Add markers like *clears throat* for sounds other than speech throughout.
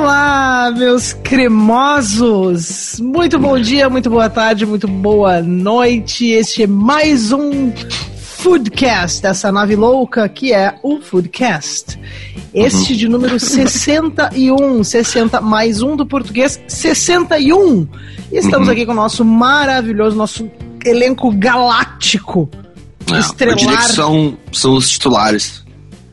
Olá, meus cremosos! Muito bom dia, muito boa tarde, muito boa noite. Este é mais um Foodcast, essa nave louca que é o Foodcast. Este de número *laughs* 61, 60 mais um do português, 61. E estamos aqui com o nosso maravilhoso, nosso elenco galáctico. É, estrelar. Eu diria que são, são os titulares.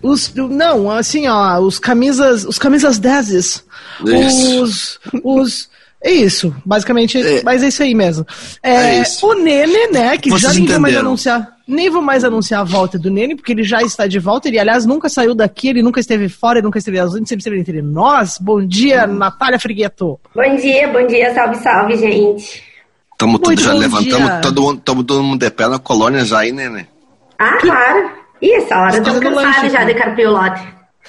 Os, não, assim, ó, os camisas, os camisas 10. Isso. Os, os, é isso, basicamente, É. mas é isso aí mesmo. É, É isso. O Nene, né, que Vocês já ninguém mais entenderam. anunciar, nem vou mais anunciar a volta do Nene, porque ele já está de volta, ele, aliás, nunca saiu daqui, ele nunca esteve fora, ele nunca esteve ausente, sempre esteve entre nós. Bom dia, Hum. Natália Frigueto. Bom dia, bom dia, salve, salve, gente. Estamos tudo já levantamos, todo mundo, tamo todo mundo de pé na colônia já aí, né? Ah, claro. Ih, essa hora eu tô cansada lanche, já né? de carpir o lote.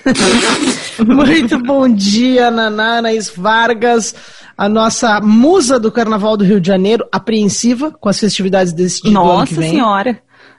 *laughs* Muito bom dia, Naná Anaís Vargas, a nossa musa do Carnaval do Rio de Janeiro, apreensiva com as festividades desse tipo ano que Nossa senhora.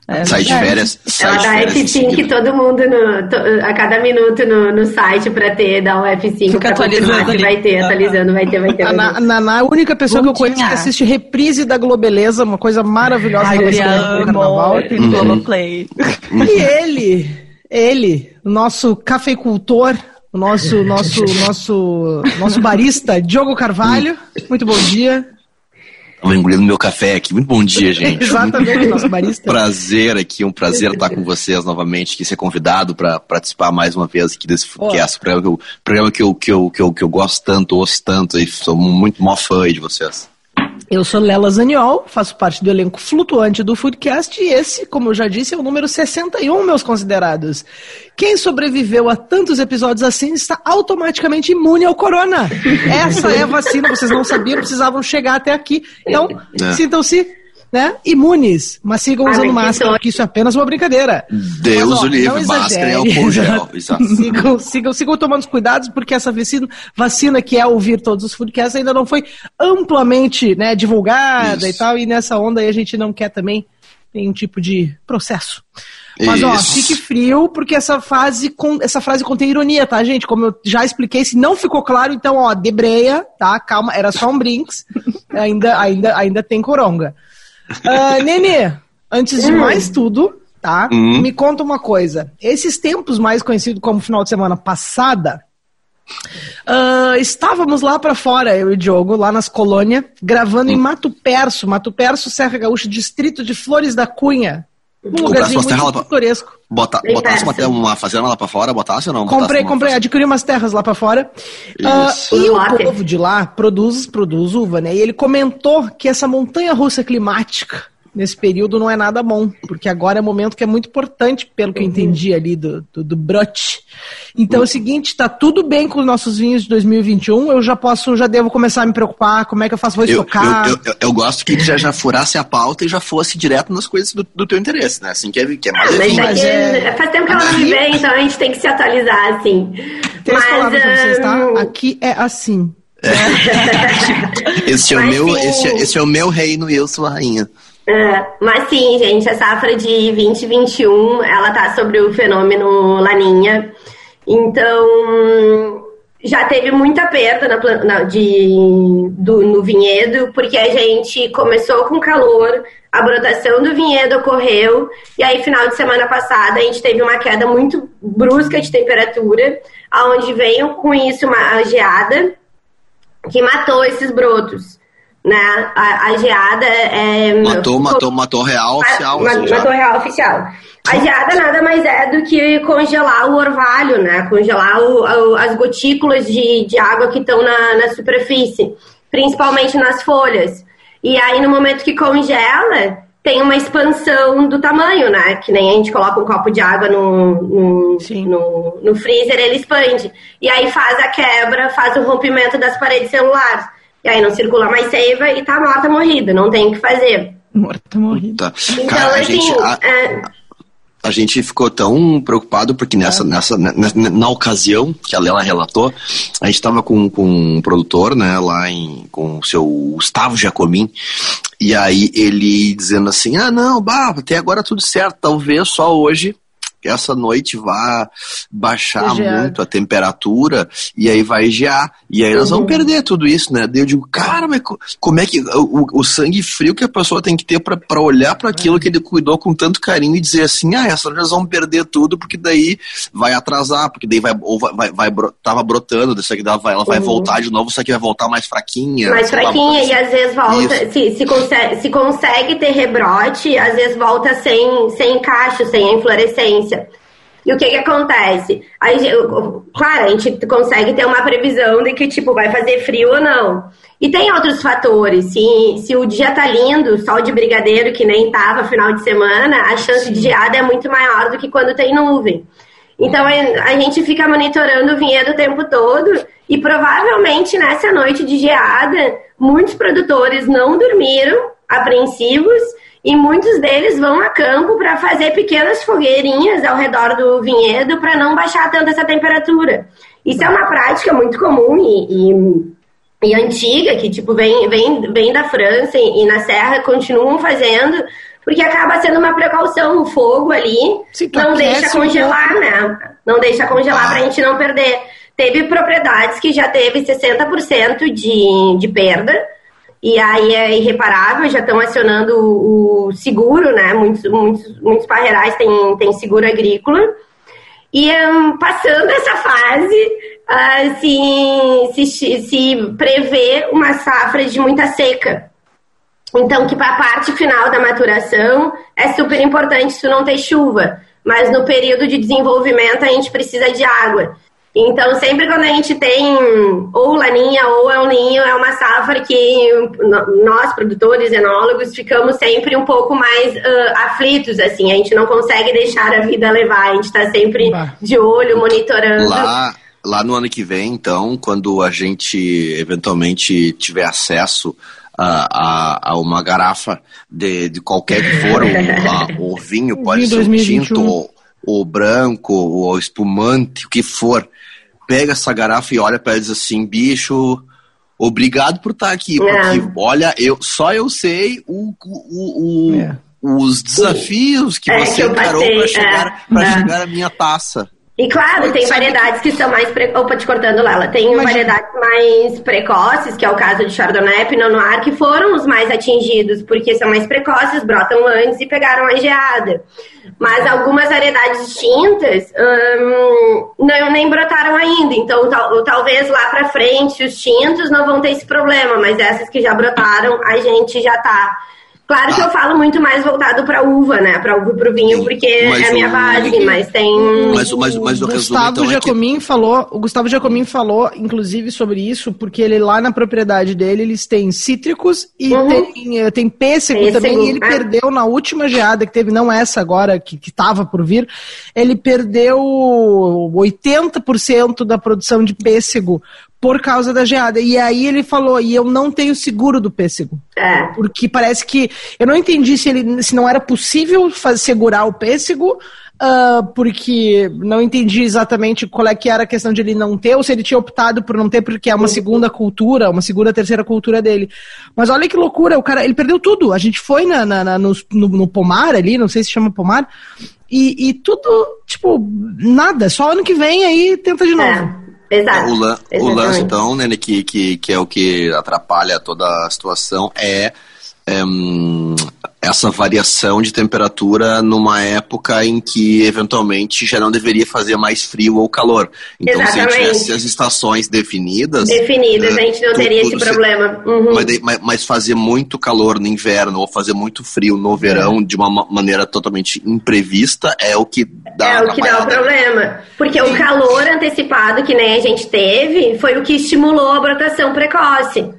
É sai de férias, sai Ela de dá férias em F5 seguida. todo mundo no, to- a cada minuto no, no site pra ter, dar um F5 Fica pra atualizando ali. vai ter, atualizando, vai ter, vai ter. A Vai ter. a Naná é a única pessoa que eu conheço que assiste reprise da Globeleza, uma coisa maravilhosa Ai, que no Carnaval. tem Globoplay. E ele, ele, o nosso cafeicultor, o nosso, nosso, nosso, nosso barista, Diogo Carvalho. Muito bom dia. Tava engolindo meu café aqui. Muito bom dia, gente. *laughs* Exatamente, nosso barista. Prazer aqui, um prazer estar com vocês novamente, aqui ser convidado para participar mais uma vez aqui desse podcast, programa, que eu, programa que, eu, que, eu, que, eu, que eu gosto tanto, ouço tanto e sou muito mó fã aí de vocês. Eu sou Lela Zaniol, faço parte do elenco flutuante do Foodcast e esse, como eu já disse, é o número 61, meus considerados. Quem sobreviveu a tantos episódios assim está automaticamente imune ao corona. *laughs* Essa é a vacina, vocês não sabiam, precisavam chegar até aqui. Então, É. sintam-se né, imunes, mas sigam Ai, usando que máscara, porque isso é apenas uma brincadeira. Deus Mas, ó, o livre, máscara e exagere. álcool gel. *laughs* Exato. sigam, sigam, sigam tomando os cuidados, porque essa vacina, vacina que é ouvir todos os foodcasts ainda não foi amplamente né, divulgada Isso. e tal, e nessa onda aí a gente não quer também nenhum tipo de processo. Mas ó, Isso. fique frio, porque essa fase com, essa frase contém ironia, tá, gente? Como eu já expliquei, se não ficou claro, então, ó, debreia, tá? Calma, era só um brinks. *laughs* ainda, ainda, ainda tem coronga. Ah, Nenê, antes de mais tudo, tá? Hum. Me conta uma coisa. Esses tempos mais conhecidos como final de semana passada, ah, estávamos lá pra fora, eu e o Diogo, lá nas colônias, gravando Hum. em Mato Perso, Mato Perso, Serra Gaúcha, distrito de Flores da Cunha. Um Comprasse lugarzinho muito lá pra- pitoresco. Bota, Bem botasse uma, uma fazenda lá pra fora, botasse ou não? Comprei, Botasse comprei, fazenda? adquiri umas terras lá pra fora. Isso. e o povo de lá produz, produz uva, né? E ele comentou que essa montanha russa climática nesse período não é nada bom, porque agora é um momento que é muito importante, pelo que eu entendi ali do, do, do brote. Então é o seguinte, tá tudo bem com os nossos vinhos de 2021, eu já posso, já devo começar a me preocupar, como é que eu faço, vou Eu, estocar. eu, eu, eu- eu gosto que já, já furasse a pauta e já fosse direto nas coisas do, do teu interesse, né? Assim que é, que é mais Mas, é- faz tempo que ela não me vê, então a gente tem que se atualizar, assim. Três Mas, palavras pra vocês, tá? ahn, Aqui é assim. *laughs* Esse é, o meu, esse, é- esse é o meu reino e eu sou a rainha. É, mas sim, gente, a safra de 2021, ela tá sobre o fenômeno Laninha. Então, já teve muita perda na, na- de, do, no vinhedo, porque a gente começou com calor, a brotação do vinhedo ocorreu, e aí, final de semana passada, a gente teve uma queda muito brusca de temperatura, aonde veio com isso uma geada que matou esses brotos. Né? A, a geada é. Matou, matou, matou real oficial. Ma- assim, já. matou real oficial. A geada nada mais é do que congelar o orvalho, né? Congelar o- o- as gotículas de, de água que estão na, na superfície, principalmente nas folhas. E aí, no momento que congela, tem uma expansão do tamanho, né? Que nem a gente coloca um copo de água no, no, no, no freezer, ele expande. E aí faz a quebra, faz o rompimento das paredes celulares. E aí não circula mais seiva e tá morta, morrida, não tem o que fazer. Morta morrida. Então, Cara, a assim, gente, a, é, a gente ficou tão preocupado porque nessa, nessa, na, na- na ocasião que a Lela relatou, a gente estava com, com um produtor, né, lá em, com o seu Gustavo Jacomin, e aí ele dizendo assim, ah, não, bah, até agora tudo certo, talvez só hoje essa noite vai baixar Gear. muito a temperatura e aí vai gear. E aí nós vamos Uhum. perder tudo isso, né? Daí eu digo, cara, mas co- como é que. O, o- sangue frio que a pessoa tem que ter pra, pra olhar pra aquilo que ele cuidou com tanto carinho e dizer assim, ah, essa nós vamos perder tudo, porque daí vai atrasar, porque daí vai, ou vai, vai, vai tava brotando, isso aqui dá- vai- ela vai Uhum. voltar de novo, isso aqui vai voltar mais fraquinha. mais sei lá, fraquinha e às vezes volta, se, se, consegue, se consegue ter rebrote, às vezes volta sem, sem encaixe, sem a inflorescência. E o que que acontece? Aí, eu- claro, a gente consegue ter uma previsão de que, tipo, vai fazer frio ou não. E tem outros fatores. Se, se o dia tá lindo, sol de brigadeiro, que nem tava final de semana, a chance de geada é muito maior do que quando tem nuvem. Então a a gente fica monitorando o vinhedo o tempo todo e provavelmente nessa noite de geada, muitos produtores não dormiram, apreensivos, e muitos deles vão a campo para fazer pequenas fogueirinhas ao redor do vinhedo para não baixar tanto essa temperatura. Isso é uma prática muito comum e, e, e antiga, que tipo vem, vem, vem da França e, e na Serra continuam fazendo, porque acaba sendo uma precaução. O fogo ali não deixa um congelar, né? Não deixa congelar pra gente não perder. Teve propriedades que já teve 60% de, de perda, e aí é irreparável, já estão acionando o, seguro, né? Muitos, muitos, muitos parreirais têm, têm seguro agrícola. E hum, passando essa fase, ah, se, se, se prevê uma safra de muita seca. Então, que para a parte final da maturação é super importante tu não ter chuva, mas no período de desenvolvimento a gente precisa de água. Então, sempre quando a gente tem ou laninha ou el ninho, é uma safra que nós, produtores, enólogos, ficamos sempre um pouco mais ah, aflitos, assim. A gente não consegue deixar a vida levar, a gente está sempre de olho, monitorando. Lá, lá no ano que vem, então, quando a gente eventualmente tiver acesso a, a, a uma garrafa de, de qualquer que for o, *laughs* a- o vinho, pode ser o 2021. tinto, ou o branco, ou o espumante, o que for, pega essa garrafa e olha para ela e diz assim, bicho, obrigado por estar aqui, porque É. olha, eu só eu sei o, o, o- É. os desafios que É, você que encarou para chegar, é, pra é. chegar à minha taça. E claro, tem variedades que são mais. Pre... Opa, te cortando, Lela. Tem Imagina. variedades mais precoces, que é o caso de Chardonnay e Pinot Noir, que foram os mais atingidos, porque são mais precoces, brotam antes e pegaram a geada. Mas algumas variedades distintas hum, não, nem brotaram ainda. Então, tal- talvez lá pra frente os tintos não vão ter esse problema, mas essas que já brotaram, a gente já tá. Claro que eu falo muito mais voltado pra uva, né? Pra uva e pro vinho, porque mas é a minha o- base, mas tem. Mas, o- mas, mas o Gustavo então é que falou, o Gustavo Giacomin falou, inclusive, sobre isso, porque ele lá na propriedade dele, eles têm cítricos e Uhum. tem, eh, tem pêssego, Pêssego, também, e ele é. perdeu na última geada que teve, não essa agora, que, que tava por vir, ele perdeu 80% da produção de pêssego por causa da geada. E aí ele falou, e eu não tenho seguro do pêssego. É. Porque parece que. Eu não entendi se, ele, se não era possível faz, segurar o pêssego, ah, porque não entendi exatamente qual é que era a questão de ele não ter, ou se ele tinha optado por não ter, porque é uma segunda cultura, uma segunda, terceira cultura dele. Mas olha que loucura, o cara, ele perdeu tudo. A gente foi na, na- na- no, no- no pomar ali, não sei se chama pomar, e, e tudo, tipo, nada, só ano que vem aí tenta de novo. É, exato. O, lan- o lance, então, né, que, que, que é o que atrapalha toda a situação, é, hum, essa variação de temperatura numa época em que, eventualmente, já não deveria fazer mais frio ou calor. Então, se Exatamente. tivesse as estações definidas... Definidas, né, a gente não tu- teria esse tudo se- problema. Uhum. Mas, mas- fazer muito calor no inverno ou fazer muito frio no verão de uma ma- maneira totalmente imprevista é o que dá É o que dá o problema. Porque o calor antecipado que nem a gente teve foi o que estimulou a brotação precoce.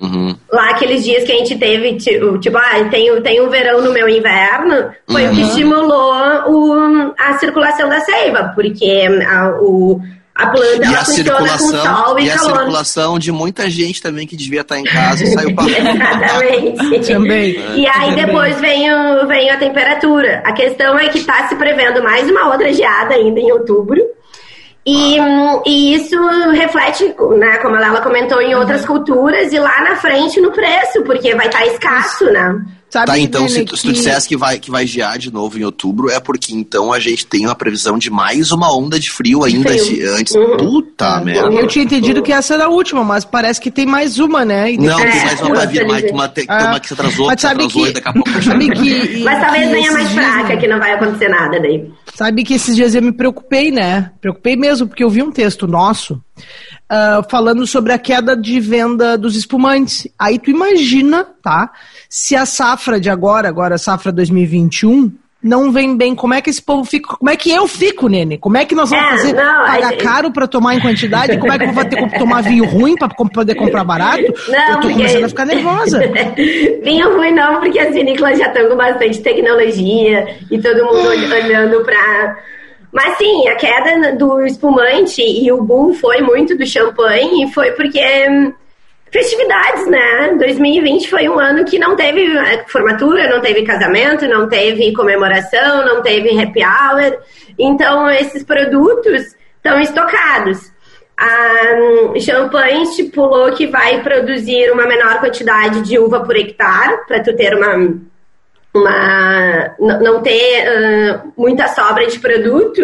Uhum. Lá aqueles dias que a gente teve, tipo, tipo ah, tem, tem um verão no meu inverno, foi o que Uhum. estimulou o, a circulação da seiva, porque a, o, a planta E ela a funciona com circulação, sol e, e a circulação de muita gente também que devia estar em casa e *laughs* saiu pra Exatamente. Também. E aí depois vem, o, vem a temperatura. A questão é que está se prevendo mais uma outra geada ainda em outubro. E, e isso reflete, né, como ela comentou, em outras culturas e lá na frente no preço, porque vai estar escasso, né? Sabe, Tá, então se tu, se tu dissesse que vai, que vai gear de novo em outubro, é porque então a gente tem uma previsão de mais uma onda de frio ainda esse- antes. Uhum. Puta merda. Eu tinha entendido que essa era a última, mas parece que tem mais uma, né? E Não, tem mais uma pra vir, mas É. uma, tem Ah, uma que se atrasou, mas que se sabe atrasou que- e daqui a pouco Sabe *laughs* que, *laughs* Mas talvez que venha mais fraca, que não vai acontecer nada daí. Sabe que esses dias eu me preocupei, né? Preocupei mesmo, porque eu vi um texto nosso ah, falando sobre a queda de venda dos espumantes. Aí tu imagina, tá? Se a safra de agora, agora a safra 2021, não vem bem, como é que esse povo fica? Como é que eu fico, Nene? Como é que nós vamos É, fazer? não, pagar aí- caro pra tomar em quantidade? Como é que eu vou ter que tomar vinho ruim pra com- poder comprar barato? *laughs* Não, eu tô porque- começando a ficar nervosa. *laughs* Vinho ruim não, porque as vinícolas já estão com bastante tecnologia e todo mundo ol- olhando pra. Mas sim, a queda do espumante e o boom foi muito do champanhe e foi porque. hum, Festividades, né? 2020 foi um ano que não teve eh, formatura, não teve casamento, não teve comemoração, não teve happy hour. Então, esses produtos estão estocados. A hum, Champagne estipulou que vai produzir uma menor quantidade de uva por hectare, para tu ter uma. Uma não ter ah, muita sobra de produto.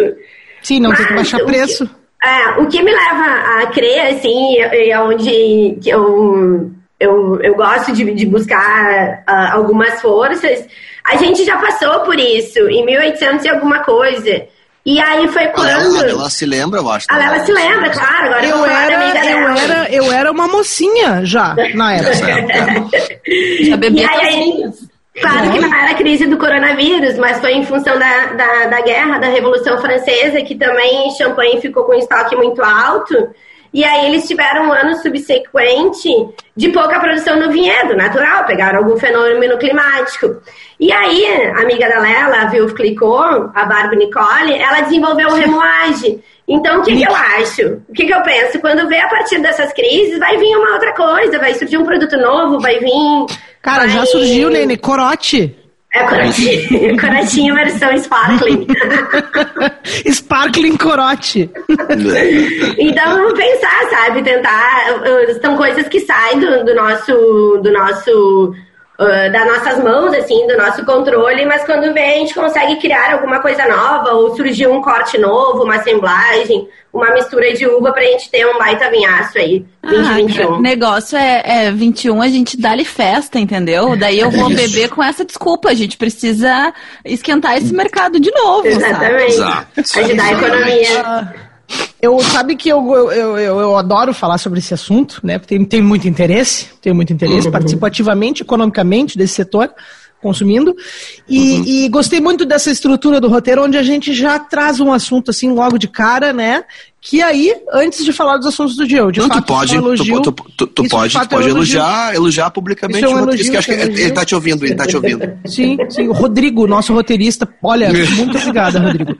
Sim, não tem que baixar o que- preço. É, o que me leva a crer, assim, e é onde que eu, eu, eu gosto de, de buscar ah, algumas forças, a gente já passou por isso, em 1800 e alguma coisa. E aí foi quando... Lela, a Lela se lembra, eu acho. A né? Lela se lembra, claro, agora eu amiga era, eu, dela. era, eu era uma mocinha já, na Nessa *laughs* época. época. *laughs* Já E bebia aí, tocinhas. Claro que não era a crise do coronavírus, mas foi em função da, da, da guerra, da Revolução Francesa, que também Champagne ficou com um estoque muito alto. E aí eles tiveram um ano subsequente de pouca produção no vinhedo, natural, pegaram algum fenômeno climático. E aí, a amiga da Lela, a Vilf Clicot, a Barbie Nicole, ela desenvolveu o remoage. Então, o que, que eu acho? O que, que eu penso? Quando vê a partir dessas crises, vai vir uma outra coisa, vai surgir um produto novo, vai vir... Cara, já vai- surgiu, Nene, corote. é corotinho, *laughs* corotinho versão sparkling. *laughs* Sparkling corote. então, vamos pensar, sabe? Tentar. uh, São coisas que saem do, do nosso. Do nosso uh, das nossas mãos, assim, do nosso controle, mas quando vê, a gente consegue criar alguma coisa nova, ou surgiu um corte novo, uma assemblagem, uma mistura de uva pra gente ter um baita vinhaço aí, Ah, 2021. negócio é, é 21, a gente dá-lhe festa, entendeu? Daí eu vou *laughs* beber com essa desculpa. A gente precisa esquentar esse mercado de novo, sabe? Exatamente. Exato. Ajudar a economia. Eu sabe que eu, eu, eu, eu- adoro falar sobre esse assunto, né? Porque tem, tem muito interesse, tenho muito interesse, participo ativamente, economicamente desse setor, consumindo. E, e gostei muito dessa estrutura do roteiro, onde a gente já traz um assunto assim logo de cara, né? Que aí, antes de falar dos assuntos do dia, eu de Não, fato tu pode, é tu, elogio. tu, tu, tu de pode, tu fato, é pode elogio. elogiar, elogiar publicamente Isso é um o roteirista, que acho que elogio, ele, é ele tá te ouvindo, ele tá te ouvindo. Sim, sim. O Rodrigo, nosso roteirista. Olha, *laughs* muito obrigada, Rodrigo.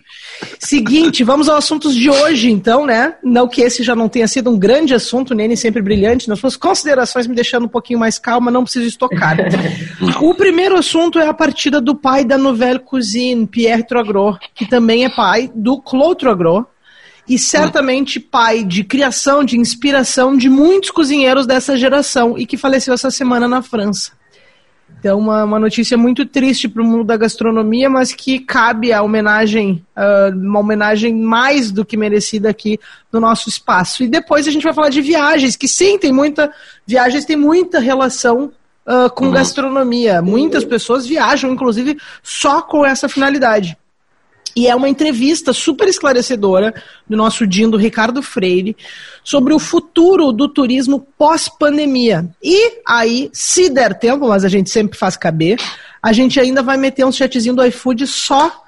Seguinte, vamos aos assuntos de hoje, então, né? Não que esse já não tenha sido um grande assunto, Nene sempre brilhante. Nas suas considerações me deixando um pouquinho mais calma, não preciso estocar. *laughs* o primeiro assunto é a partida do pai da Nouvelle Cuisine, Pierre Trogros, que também é pai do Claude Trogros. E certamente pai de criação, de inspiração de muitos cozinheiros dessa geração e que faleceu essa semana na França. Então, uma, uma notícia muito triste para o mundo da gastronomia, mas que cabe a homenagem, ah, uma homenagem mais do que merecida aqui no nosso espaço. E depois a gente vai falar de viagens, que sim, tem muita. Viagens têm muita relação ah, com gastronomia. Muitas pessoas viajam, inclusive, só com essa finalidade. E é uma entrevista super esclarecedora do nosso Dindo Ricardo Freire sobre o futuro do turismo pós-pandemia. E aí, se der tempo, mas a gente sempre faz caber, a gente ainda vai meter um chatzinho do iFood só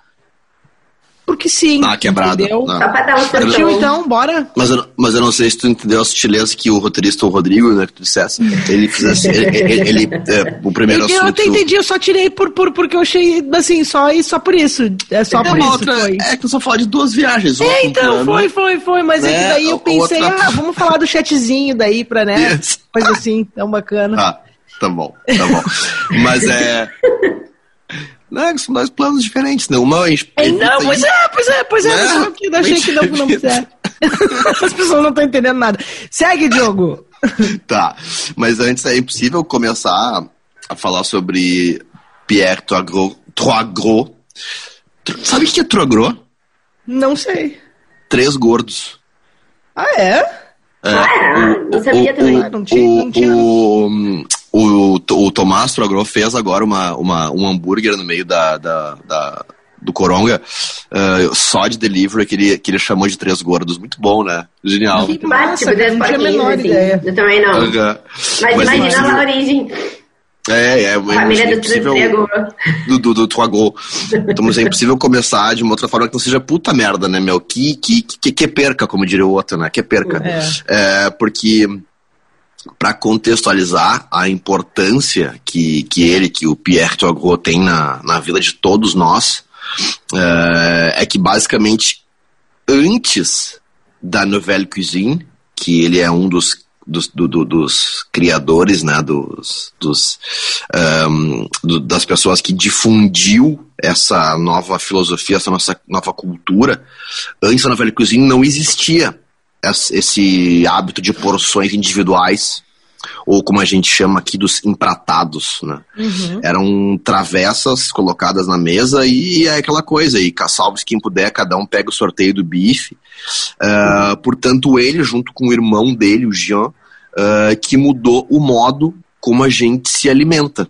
porque sim. Ah, quebrado. Entendeu? Não. Só pra dar um Partiu santão. então, bora? Mas eu, mas eu não sei se tu entendeu a sutileza que o roteirista, o Rodrigo, né, que tu dissesse, ele fizesse, ele, ele, ele, é, o primeiro Eu, eu assunto... até entendi, eu só tirei por, por, porque eu achei, assim, só, e só por isso. É só É por isso outra, foi. é que eu só falo de duas viagens. É, então, foi, foi, foi, mas é que né, daí eu pensei, outra- ah, vamos falar do chatzinho daí pra, né, Isso. coisa assim, tão bacana. Tá, tá bom, tá bom. Mas é... Não, é que são dois planos diferentes, né? Uma... É, não, pois é, pois é, pois é, Né? mas eu achei que não, não é. *laughs* As pessoas não estão entendendo nada. Segue, Diogo. *laughs* Tá, mas antes é impossível começar a falar sobre Pierre Troagro. Troagro. Tro- Sabe o que é Troagro? Não sei. Três gordos. Ah, é? É, Ah, não sabia também. Ah, não tinha- não tinha. O, o, o, Tomás Troagro fez agora uma, uma, um hambúrguer no meio da, da, da- do Coronga, eh, só de delivery, que ele, que ele chamou de três gordos. Muito bom, né? Genial. Que Mas, massa, cara, das não tinha a menor assim. ideia. Eu também não. Aham. Mas, Mas imagina a origem. É, é, Família é do impossível Trigo. do, do, do Tuagô. Então, mas é impossível começar de uma outra forma que não seja puta merda, né, meu? Que, que, que, que perca, como diria o outro, né? Que perca. É, porque para contextualizar a importância que, que ele, que o Pierre Tuagô tem na, na vida de todos nós, é, é que basicamente antes da Nouvelle Cuisine, que ele é um dos dos, do- do- dos criadores, né, dos, dos, ahn, do- das pessoas que difundiu essa nova filosofia, essa nossa nova cultura. Antes da Nouvelle Cuisine não existia esse hábito de porções individuais, ou como a gente chama aqui dos empratados, né? Eram travessas colocadas na mesa e é aquela coisa, e salve quem puder, cada um pega o sorteio do bife. Ah, portanto, ele, junto com o irmão dele, o Jean, ah, que mudou o modo como a gente se alimenta.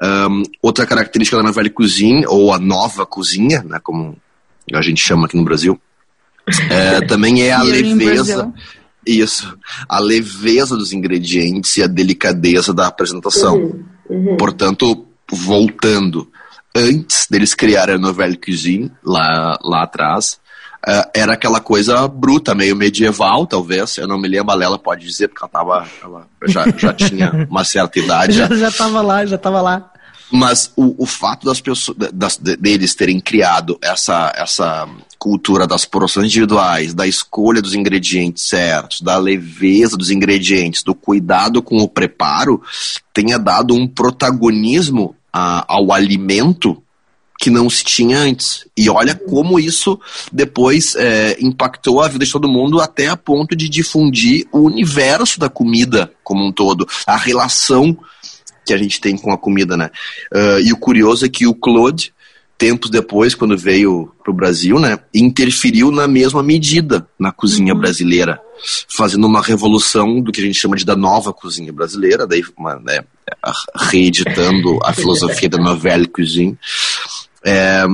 Ahm, outra característica da Nouvelle Cuisine, ou a nova cozinha, né, como a gente chama aqui no Brasil, é, também é a leveza. Isso, a leveza dos ingredientes e a delicadeza da apresentação. Uhum, uhum. Portanto, voltando, antes deles criarem a Nouvelle Cuisine, lá, lá atrás, eh, era aquela coisa bruta, meio medieval, talvez. Eu não me lembro, a Lela pode dizer, porque ela, tava, ela já, já tinha *laughs* uma certa idade. Já, já tava lá, já tava lá. Mas o, o fato das pessoas, das, de- deles terem criado essa, essa cultura das porções individuais, da escolha dos ingredientes certos, da leveza dos ingredientes, do cuidado com o preparo, tenha dado um protagonismo a- ao alimento que não se tinha antes. E olha como isso depois é, impactou a vida de todo mundo até a ponto de difundir o universo da comida como um todo, a relação que a gente tem com a comida, né? Ah, e o curioso é que o Claude, tempos depois, quando veio para o Brasil, né, interferiu na mesma medida na cozinha brasileira, fazendo uma revolução do que a gente chama de da nova cozinha brasileira, daí uma, né, reeditando a *laughs* filosofia da nouvelle cuisine, é,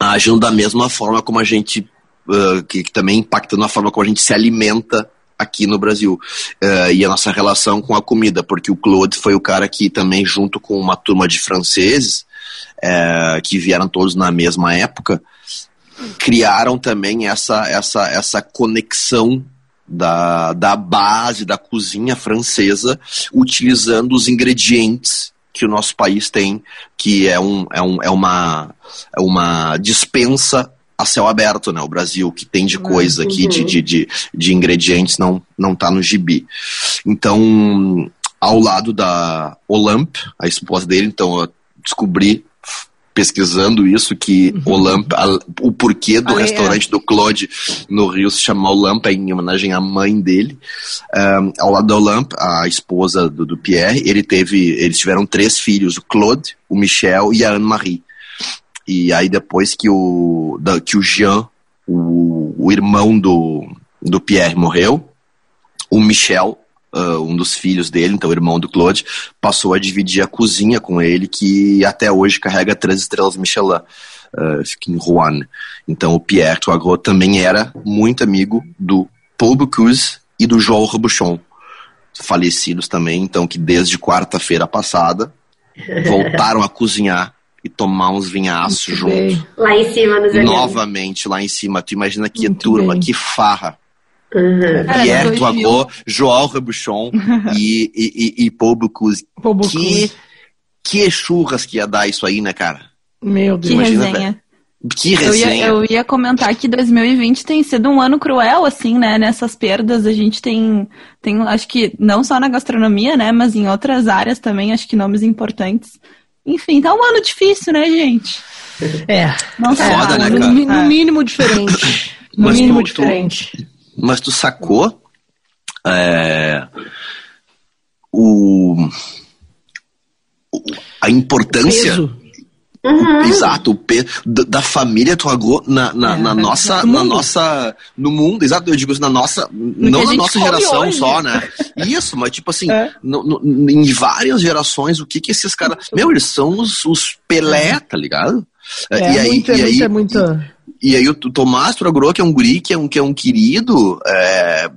agindo da mesma forma como a gente, ah, que, que também impactando a forma como a gente se alimenta aqui no Brasil. Eh, e a nossa relação com a comida, porque o Claude foi o cara que também, junto com uma turma de franceses, eh, que vieram todos na mesma época, criaram também essa, essa, essa conexão da, da base da cozinha francesa, utilizando os ingredientes que o nosso país tem, que é, um, é, um, é, uma, é uma dispensa a céu aberto, né? O Brasil, que tem de coisa aqui, de, de, de, de ingredientes, não, não tá no gibi. Então, ao lado da Olamp, a esposa dele, então eu descobri pesquisando isso que Olamp, a- o porquê do Ah, é. restaurante do Claude no Rio se chama Olamp é em homenagem à mãe dele. Um, ao lado da Olamp, a esposa do, do Pierre, ele teve, eles tiveram três filhos, o Claude, o Michel e a Anne-Marie. E aí depois que o, da- que o Jean, o, o irmão do, do Pierre, morreu, o Michel, ah, um dos filhos dele, então o irmão do Claude, passou a dividir a cozinha com ele, que até hoje carrega três estrelas Michelin. fica em Rouen. Então o Pierre Toagro também era muito amigo do Paul Bocuse e do João Robuchon, falecidos também, então que desde quarta-feira passada *laughs* voltaram a cozinhar e tomar uns vinhaços juntos. Bem, Lá em cima nos olhando. Novamente lá em cima. Tu imagina que Muito turma, bem. que farra. Uhum. Pierre Toagro, João Rebuchon *laughs* e, e, e, e Paul Bocuse. Pô, Bocu. Que, que churras que ia dar isso aí, né, cara? Meu Que Deus. Imagina, resenha. Que Eu ia, resenha. eu ia comentar que 2020 tem sido um ano cruel, assim, né? Nessas perdas, a gente tem, tem, acho que não só na gastronomia, né? Mas em outras áreas também, acho que nomes importantes. Enfim, tá um ano difícil, né, gente? É. Não tá Foda, errado. né, no, cara? mi- no É. mínimo diferente. No Mas mínimo tu- tu- diferente. Mas tu sacou é, o, o- a importância. Uhum. Exato, o peso da, família Tuagô na, na, é, na nossa, na nossa, no mundo, exato, eu digo isso na nossa, não na nossa geração hoje. só, né? Isso, mas tipo assim, é. no, no, em várias gerações, o que que esses caras, meu, eles são os, os Pelé, tá ligado? É, e aí, muito, e aí, é muito, e, e, aí o Tomás Tuagô, que é um guri, que é um, que é um querido, é,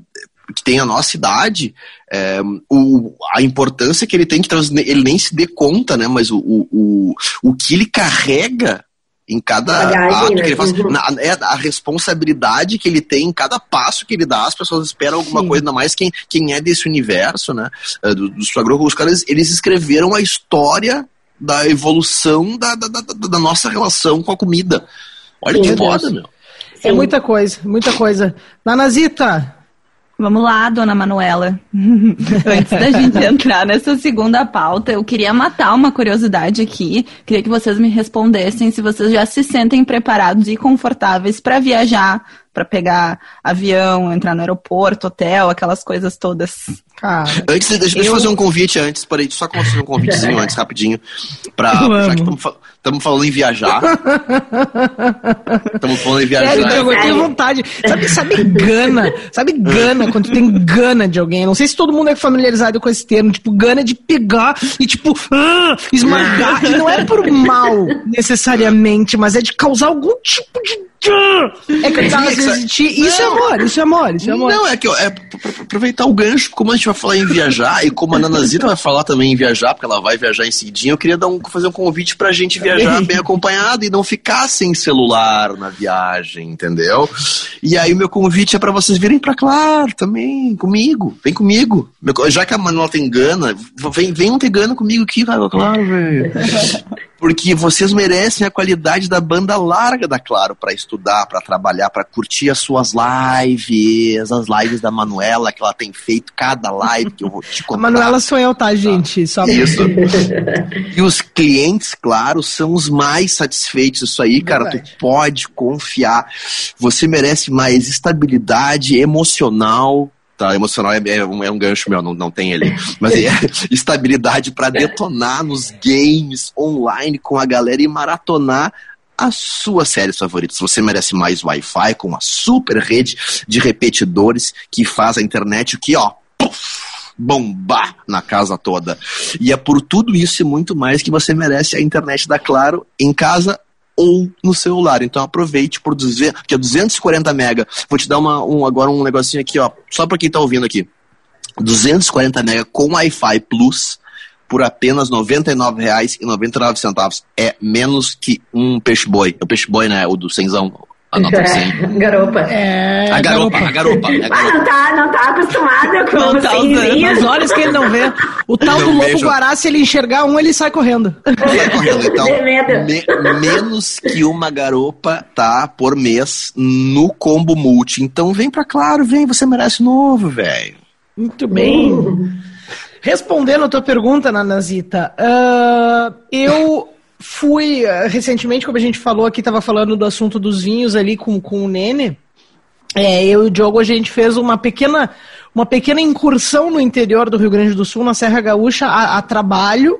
que tem a nossa idade, é, o, a importância que ele tem, que ele nem se dê conta, né? Mas o, o, o, o que ele carrega em cada ato que ele faz, uhum. na, é, a responsabilidade que ele tem em cada passo que ele dá, as pessoas esperam alguma Sim. coisa, ainda mais quem, quem é desse universo, né? É, do, do os caras, eles escreveram a história da evolução da, da, da, da nossa relação com a comida. Olha Sim, que foda, meu. É muita coisa, muita coisa. Nanazita, Vamos lá, dona Manuela. *laughs* Antes da gente entrar nessa segunda pauta, eu queria matar uma curiosidade aqui. Queria que vocês me respondessem se vocês já se sentem preparados e confortáveis para viajar, para pegar avião, entrar no aeroporto, hotel, aquelas coisas todas. Cara, antes, deixa eu fazer um convite antes, peraí, só fazer um convitezinho *laughs* antes, rapidinho, pra, já que estamos falando em viajar. Estamos falando em viajar. Sério, eu tenho vontade. Sabe, sabe gana? Sabe gana, quando tem gana de alguém? Não sei se todo mundo é familiarizado com esse termo, tipo, gana de pegar e, tipo, ah, esmagar. E não é por mal, *laughs* necessariamente, mas é de causar algum tipo de é que às vezes isso é amor, isso é amor, isso é amor. Não, é que é aproveitar o gancho, como a gente vai falar em viajar, e como a Nanazita vai falar também em viajar, porque ela vai viajar em seguidinho, eu queria dar um, fazer um convite pra gente viajar bem acompanhado e não ficar sem celular na viagem, entendeu? E aí o meu convite é para vocês virem pra Claro também, comigo, vem comigo. Já que a Manuela tem gana, vem, venham ter gana comigo aqui, vai, Claro, velho. *laughs* porque vocês merecem a qualidade da banda larga da Claro para estudar, para trabalhar, para curtir as suas lives, as lives da Manuela que ela tem feito cada live que eu vou te contar. A Manuela sou eu, tá, gente? Só Isso. *laughs* e os clientes, claro, são os mais satisfeitos. Isso aí, cara, tu pode confiar. Você merece mais estabilidade emocional, tá? Emocional é, é, um, é um gancho meu, não, não tem ele. Mas *laughs* é estabilidade para detonar nos games online com a galera e maratonar as suas séries favoritas. Você merece mais Wi-Fi com uma super rede de repetidores que faz a internet o que, ó, bombar na casa toda. E é por tudo isso e muito mais que você merece a internet da Claro em casa ou no celular. Então aproveite por 200, que é 240 mega. Vou te dar uma, um, agora um negocinho aqui, ó, só para quem tá ouvindo aqui. 240 mega com Wi-Fi Plus por apenas R$ 99,99. É menos que um peixe-boi. É o peixe-boi, né? O do cenzão. A nota é, garopa. É, a garopa, a garopa. A garopa. Ah, não tá, não tá acostumado com não tá os olhos que ele não vê. O tal não do lobo vejo. guará, se ele enxergar um, ele sai correndo. Sai correndo, então. *laughs* Me, menos que uma garopa, tá, por mês, no combo multi. Então vem pra Claro, vem, você merece novo, velho. Muito bem. Uh. Respondendo a tua pergunta, Nanazita, uh, eu fui uh, recentemente, como a gente falou aqui, estava falando do assunto dos vinhos ali com, com o Nene. É, eu e o Diogo, a gente fez uma pequena, uma pequena incursão no interior do Rio Grande do Sul, na Serra Gaúcha, a, a trabalho.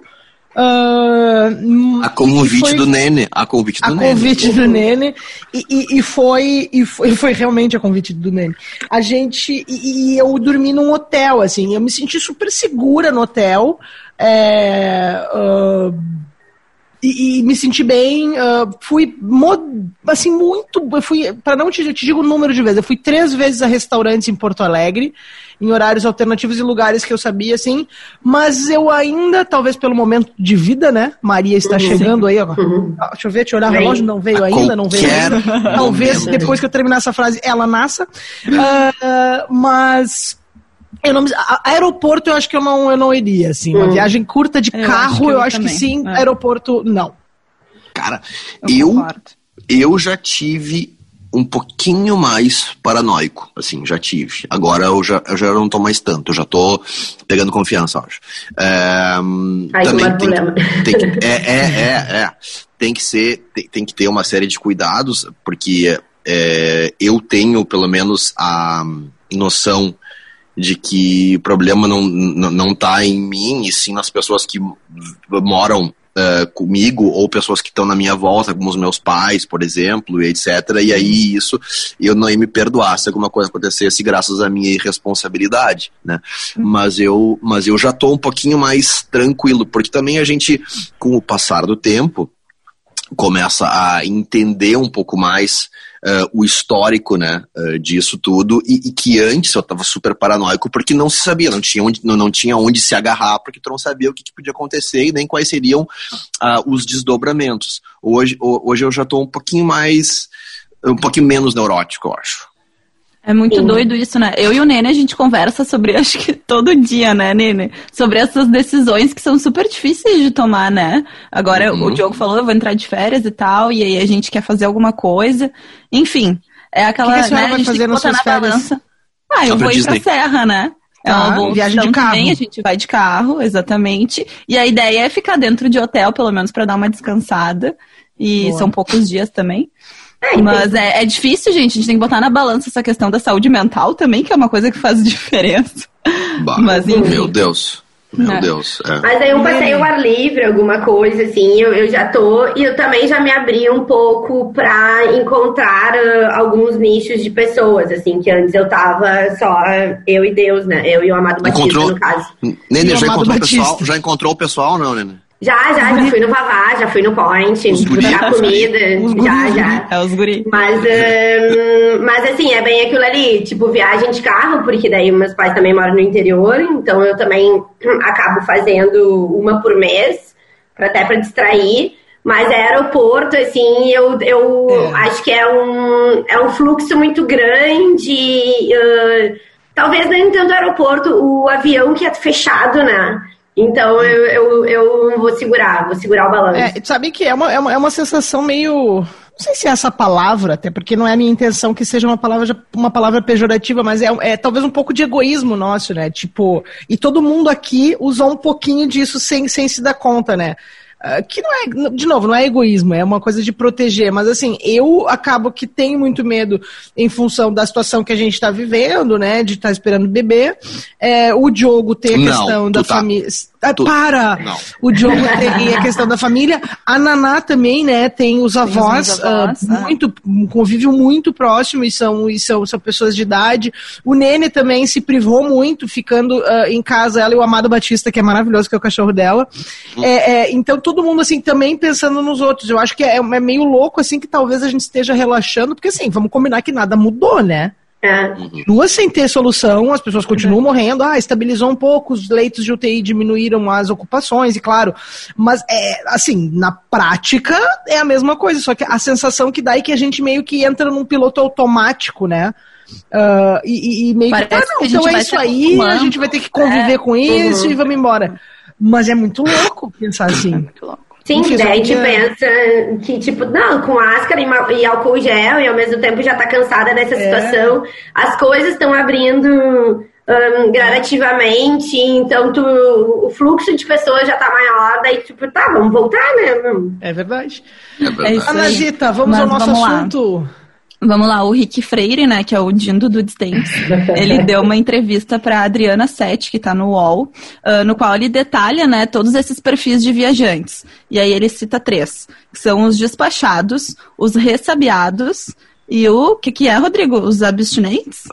Uh, a convite foi, do Nene. A convite do a Nene. convite do Nene. E, e, e, foi, e foi, foi realmente a convite do Nene. A gente. E, e, eu dormi num hotel, assim. Eu me senti super segura no hotel. É, uh, e, e, me senti bem. Uh, fui assim muito. Fui para não te, te digo o número de vezes. Eu fui três vezes a restaurantes em Porto Alegre em horários alternativos e lugares que eu sabia, assim. Mas eu ainda, talvez pelo momento de vida, né? Maria está uhum. chegando aí, ó. Uhum. Ah, deixa eu ver, eu olhar o relógio, não veio a ainda, não veio ainda. Talvez depois que eu terminar essa frase, ela nasça. Uh, mas eu não, aeroporto eu acho que eu não, eu não iria, assim. Uma uhum. viagem curta de eu carro, acho eu, eu acho também. que sim. É. Aeroporto, não. Cara, eu, eu, eu já tive um pouquinho mais paranoico, assim, já tive. Agora eu já, eu já não tô mais tanto, eu já tô pegando confiança, acho. É, Ai, também tem, tem que, *laughs* é, é, é, é, tem que ser, tem, tem que ter uma série de cuidados, porque é, eu tenho pelo menos a noção de que o problema não, não, tá em mim, e sim nas pessoas que moram uh, comigo ou pessoas que estão na minha volta, como os meus pais, por exemplo, e etc. E aí isso eu não ia me perdoar se alguma coisa acontecesse graças à minha irresponsabilidade, né? Mas eu, mas eu já tô um pouquinho mais tranquilo, porque também a gente, com o passar do tempo, começa a entender um pouco mais uh, o histórico né, uh, disso tudo e, e, que antes eu estava super paranoico porque não se sabia, não tinha onde, não, não tinha onde se agarrar porque tu não sabia o que, que podia acontecer e nem quais seriam uh, os desdobramentos. Hoje, hoje eu já estou um pouquinho mais, um pouquinho menos neurótico, eu acho. É muito Sim. doido isso, né? Eu e o Nene, a gente conversa sobre, *laughs* acho que todo dia, né, Nene? Sobre essas decisões que são super difíceis de tomar, né? Agora uhum. o Diogo falou, eu vou entrar de férias e tal, e aí a gente quer fazer alguma coisa. Enfim, é aquela, que que a né, vai a gente fazer tem que botar na férias? balança. Ah, eu vou ir pra Serra, né? É uma tá, viagem de carro. Também, a gente vai de carro, exatamente. E a ideia é ficar dentro de hotel, pelo menos para dar uma descansada. E Boa. são poucos dias também. É, Mas é, é, difícil, gente. A gente tem que botar na balança essa questão da saúde mental também, que é uma coisa que faz *laughs* diferença. Bah, Mas, enfim. Meu Deus. Meu é. Deus. É. Mas aí um passeio ao ar livre, alguma coisa assim, eu, eu já tô. E eu também já me abri um pouco pra encontrar uh, alguns nichos de pessoas, assim, que antes eu tava só eu e Deus, né? Eu e o Amado Batista, encontrou... no caso. Nenê, já encontrou, o pessoal, já encontrou o pessoal não, Nenê? Já, já, já fui no Vavá, já fui no Point, buscar comida, já, já. É os guri. Mas, um, mas assim, é bem aquilo ali, tipo, viagem de carro, porque daí meus pais também moram no interior, então eu também *clears throat* acabo fazendo uma por mês, pra, até pra distrair. Mas é aeroporto, assim, eu, eu é. acho que é um, é um fluxo muito grande. Uh, talvez nem tanto aeroporto, o avião que é fechado, né? Então eu, eu, eu vou segurar, vou segurar o balanço. É, sabe que é uma, é, uma, é uma sensação meio. Não sei se é essa palavra, até porque não é a minha intenção que seja uma palavra, uma palavra pejorativa, mas é, é talvez um pouco de egoísmo nosso, né? Tipo, e todo mundo aqui usou um pouquinho disso sem, sem se dar conta, né? Uh, que não é, de novo, não é egoísmo, é uma coisa de proteger, mas assim, eu acabo que tenho muito medo em função da situação que a gente está vivendo, né, de estar tá esperando bebê, é, o Diogo ter a não, questão da tá. família. Ah, tu... Para! Não. O Diogo tem a questão da família. A Naná também, né? Tem os avós, tem avós uh, muito, convívio muito próximo e são, e são, são pessoas de idade. O Nene também se privou muito, ficando uh, em casa, ela e o Amado Batista, que é maravilhoso, que é o cachorro dela. Hum. É, é, então todo mundo, assim, também pensando nos outros. Eu acho que é, é meio louco, assim, que talvez a gente esteja relaxando, porque assim, vamos combinar que nada mudou, né? É. Duas sem ter solução, as pessoas continuam uhum. morrendo. Ah, estabilizou um pouco, os leitos de UTI diminuíram as ocupações, e claro. Mas, é, assim, na prática é a mesma coisa, só que a sensação que dá é que a gente meio que entra num piloto automático, né? Uh, e, e, meio Parece que, ah, não, então é isso aí, a gente vai ter que conviver é. com isso uhum. e vamos embora. Mas é muito louco pensar assim. É muito louco. Sim, daí a gente pensa que, tipo, não, com máscara e, álcool gel e ao mesmo tempo já tá cansada dessa é. situação. As coisas estão abrindo um, gradativamente, então tu, o fluxo de pessoas já tá maior, daí tipo, tá, vamos voltar, né? É verdade. É verdade. Anagita, vamos Mas ao nosso vamos assunto. Lá. Vamos lá, o Rick Freire, né, que é o Dindo do Distance, ele *laughs* deu uma entrevista para Adriana Sete, que está no UOL, uh, no qual ele detalha, né, todos esses perfis de viajantes. E aí ele cita três, que são os despachados, os ressabiados e o que que é, Rodrigo? Os abstinentes?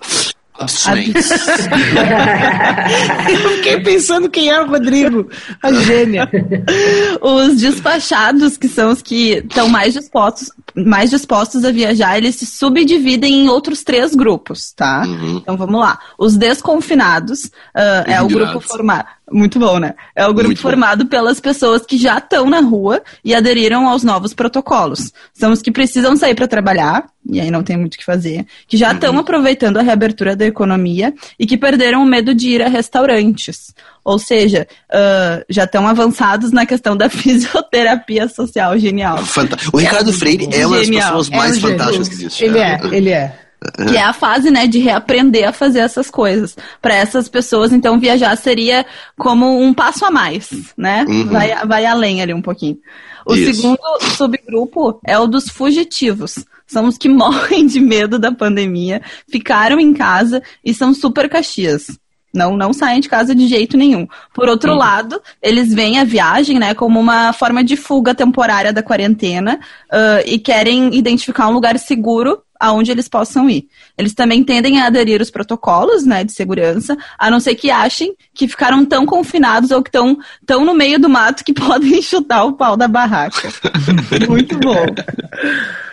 Eu fiquei pensando quem é o Rodrigo, a gênia. Os despachados, que são os que estão mais dispostos, mais dispostos a viajar, eles se subdividem em outros três grupos, tá? Uhum. Então vamos lá. Os desconfinados uh, é o grupo formado. Muito bom, né? É o grupo Muito formado bom. pelas pessoas que já estão na rua e aderiram aos novos protocolos. São os que precisam sair para trabalhar, e aí não tem muito o que fazer, que já estão uhum. aproveitando a reabertura da economia e que perderam o medo de ir a restaurantes. Ou seja, uh, já estão avançados na questão da *laughs* fisioterapia social. Genial. Fantástico. O Ricardo Freire é uma das pessoas mais é um fantásticas que existe. Ele é, ele é. Que é a fase, né, de reaprender a fazer essas coisas. Para essas pessoas, então, viajar seria como um passo a mais, né? Uhum. Vai, vai além ali um pouquinho. O Isso. segundo subgrupo é o dos fugitivos. São os que *laughs* morrem de medo da pandemia, ficaram em casa e são super caxias. Não, não saem de casa de jeito nenhum. Por outro uhum. lado, eles veem a viagem, né, como uma forma de fuga temporária da quarentena uh, e querem identificar um lugar seguro aonde eles possam ir. Eles também tendem a aderir os protocolos, né, de segurança, a não ser que achem que ficaram tão confinados ou que estão tão no meio do mato que *laughs* podem chutar o pau da barraca. *laughs* Muito bom.